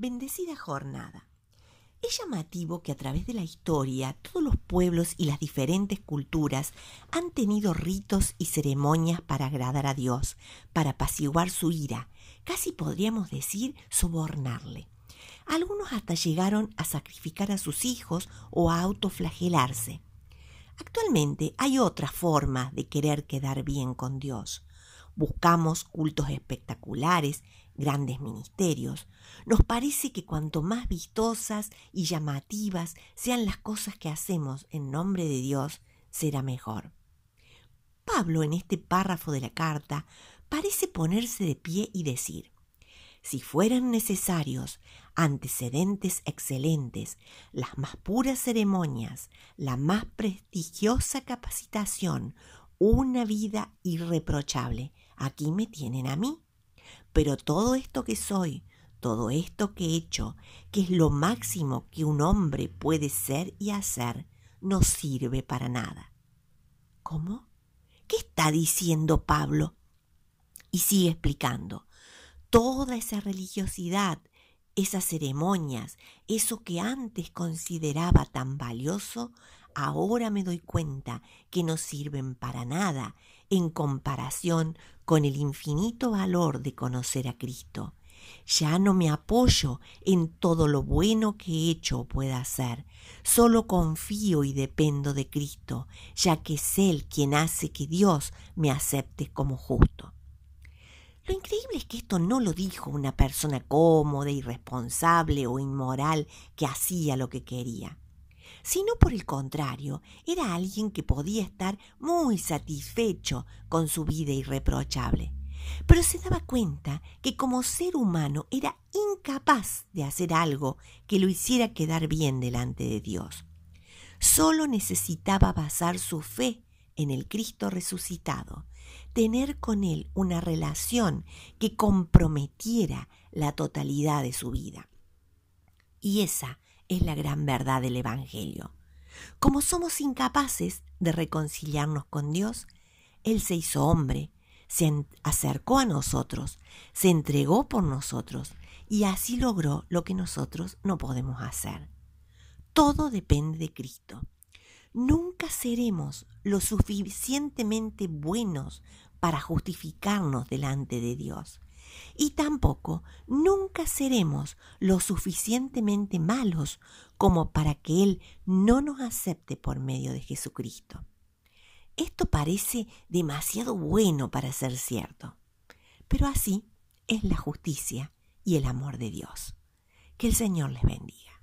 Bendecida jornada. Es llamativo que a través de la historia todos los pueblos y las diferentes culturas han tenido ritos y ceremonias para agradar a Dios, para apaciguar su ira, casi podríamos decir sobornarle. Algunos hasta llegaron a sacrificar a sus hijos o a autoflagelarse. Actualmente hay otras formas de querer quedar bien con Dios. Buscamos cultos espectaculares, grandes ministerios. Nos parece que cuanto más vistosas y llamativas sean las cosas que hacemos en nombre de Dios, será mejor. Pablo en este párrafo de la carta parece ponerse de pie y decir, si fueran necesarios antecedentes excelentes, las más puras ceremonias, la más prestigiosa capacitación, una vida irreprochable, aquí me tienen a mí. Pero todo esto que soy, todo esto que he hecho, que es lo máximo que un hombre puede ser y hacer, no sirve para nada. ¿Cómo? ¿Qué está diciendo Pablo? Y sigue explicando. Toda esa religiosidad, esas ceremonias, eso que antes consideraba tan valioso, ahora me doy cuenta que no sirven para nada en comparación con el infinito valor de conocer a Cristo. Ya no me apoyo en todo lo bueno que he hecho o pueda hacer, solo confío y dependo de Cristo, ya que es Él quien hace que Dios me acepte como justo. Lo increíble es que esto no lo dijo una persona cómoda, irresponsable o inmoral que hacía lo que quería sino por el contrario, era alguien que podía estar muy satisfecho con su vida irreprochable. Pero se daba cuenta que como ser humano era incapaz de hacer algo que lo hiciera quedar bien delante de Dios. Solo necesitaba basar su fe en el Cristo resucitado, tener con Él una relación que comprometiera la totalidad de su vida. Y esa es la gran verdad del Evangelio. Como somos incapaces de reconciliarnos con Dios, Él se hizo hombre, se acercó a nosotros, se entregó por nosotros y así logró lo que nosotros no podemos hacer. Todo depende de Cristo. Nunca seremos lo suficientemente buenos para justificarnos delante de Dios y tampoco nunca seremos lo suficientemente malos como para que Él no nos acepte por medio de Jesucristo. Esto parece demasiado bueno para ser cierto, pero así es la justicia y el amor de Dios. Que el Señor les bendiga.